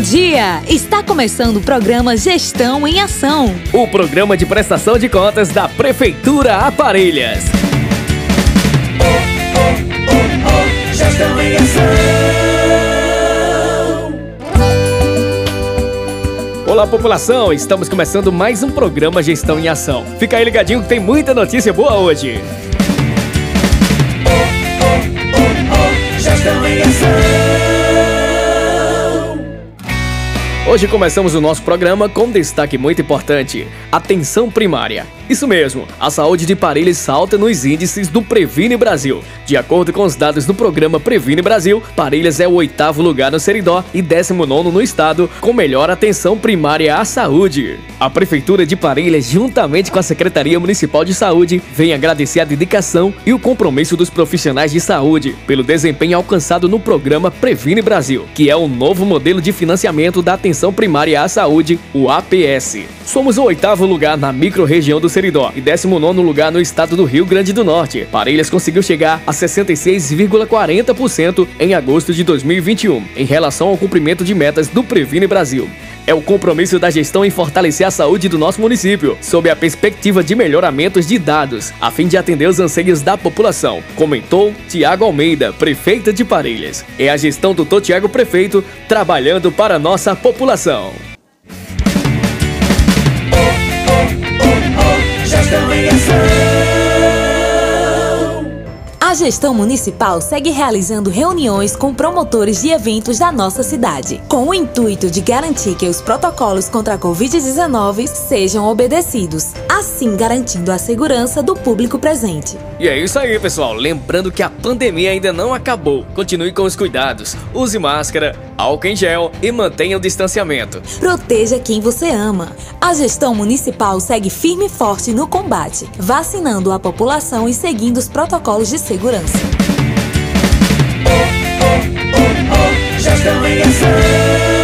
dia! Está começando o programa Gestão em Ação. O programa de prestação de contas da Prefeitura Aparelhas. Oh, oh, oh, oh, gestão em Ação. Olá, população! Estamos começando mais um programa Gestão em Ação. Fica aí ligadinho que tem muita notícia boa hoje. Hoje começamos o nosso programa com um destaque muito importante: atenção primária. Isso mesmo, a saúde de Parelhas salta nos índices do Previne Brasil. De acordo com os dados do programa Previne Brasil, Parelhas é o oitavo lugar no Seridó e décimo nono no estado, com melhor atenção primária à saúde. A Prefeitura de Parelhas, juntamente com a Secretaria Municipal de Saúde, vem agradecer a dedicação e o compromisso dos profissionais de saúde pelo desempenho alcançado no programa Previne Brasil, que é o novo modelo de financiamento da atenção primária à saúde, o APS. Somos o oitavo lugar na microrregião do Seridó Seridó e 19 lugar no estado do Rio Grande do Norte. Parelhas conseguiu chegar a 66,40% em agosto de 2021, em relação ao cumprimento de metas do Previne Brasil. É o compromisso da gestão em fortalecer a saúde do nosso município, sob a perspectiva de melhoramentos de dados, a fim de atender os anseios da população, comentou Tiago Almeida, prefeita de Parelhas. É a gestão do Tiago Prefeito trabalhando para a nossa população. Gestão municipal segue realizando reuniões com promotores de eventos da nossa cidade, com o intuito de garantir que os protocolos contra a Covid-19 sejam obedecidos, assim garantindo a segurança do público presente. E é isso aí, pessoal. Lembrando que a pandemia ainda não acabou. Continue com os cuidados. Use máscara, álcool em gel e mantenha o distanciamento. Proteja quem você ama. A gestão municipal segue firme e forte no combate, vacinando a população e seguindo os protocolos de segurança. Oh, oh, oh, gestão em ação.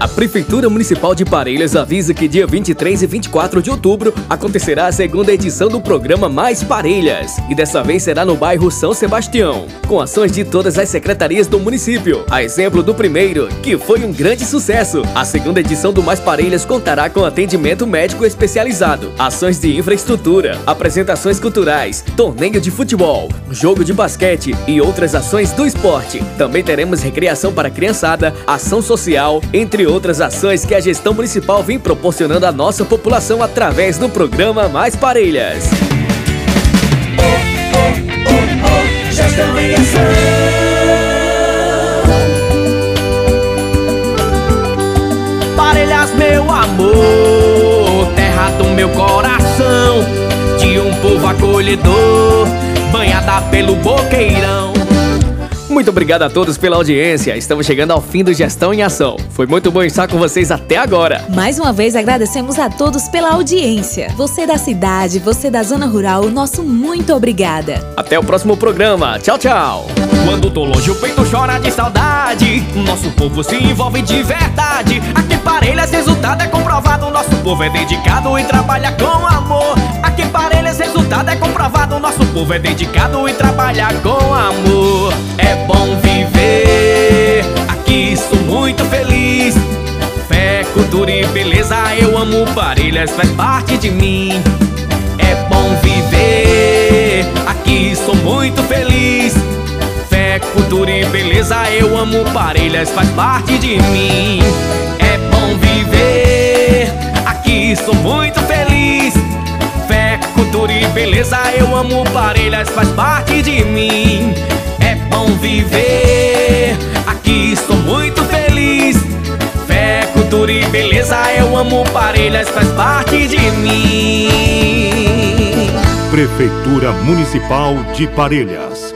A Prefeitura Municipal de Parelhas avisa que dia 23 e 24 de outubro acontecerá a segunda edição do programa Mais Parelhas. E dessa vez será no bairro São Sebastião, com ações de todas as secretarias do município. A exemplo do primeiro, que foi um grande sucesso. A segunda edição do Mais Parelhas contará com atendimento médico especializado, ações de infraestrutura, apresentações culturais, torneio de futebol, jogo de basquete e outras ações do esporte. Também teremos recreação para criançada, ação social, entre outras ações que a gestão municipal vem proporcionando à nossa população através do programa Mais Parelhas. Oh, oh, oh, em ação. Parelhas, meu amor, terra do meu coração, de um povo acolhedor, banhada pelo boqueirão. Muito obrigado a todos pela audiência. Estamos chegando ao fim do Gestão em Ação. Foi muito bom estar com vocês até agora. Mais uma vez agradecemos a todos pela audiência. Você da cidade, você da zona rural, o nosso muito obrigada. Até o próximo programa. Tchau, tchau. Quando tô longe, o peito chora de saudade. Nosso povo se envolve de verdade. Aqui Parelhas, resultado é comprovado. Nosso povo é dedicado e trabalha com amor. Aqui Parelhas, resultado é comprovado. Nosso povo é dedicado e trabalha com amor. Amo Parelhas, faz parte de mim. É bom viver. Aqui sou muito feliz. Fé, cultura e beleza, eu amo Parelhas, faz parte de mim. É bom viver. Aqui sou muito feliz. Fé, cultura e beleza, eu amo Parelhas, faz parte de mim bom viver. Aqui estou muito. E beleza, eu amo Parelhas, faz parte de mim. Prefeitura Municipal de Parelhas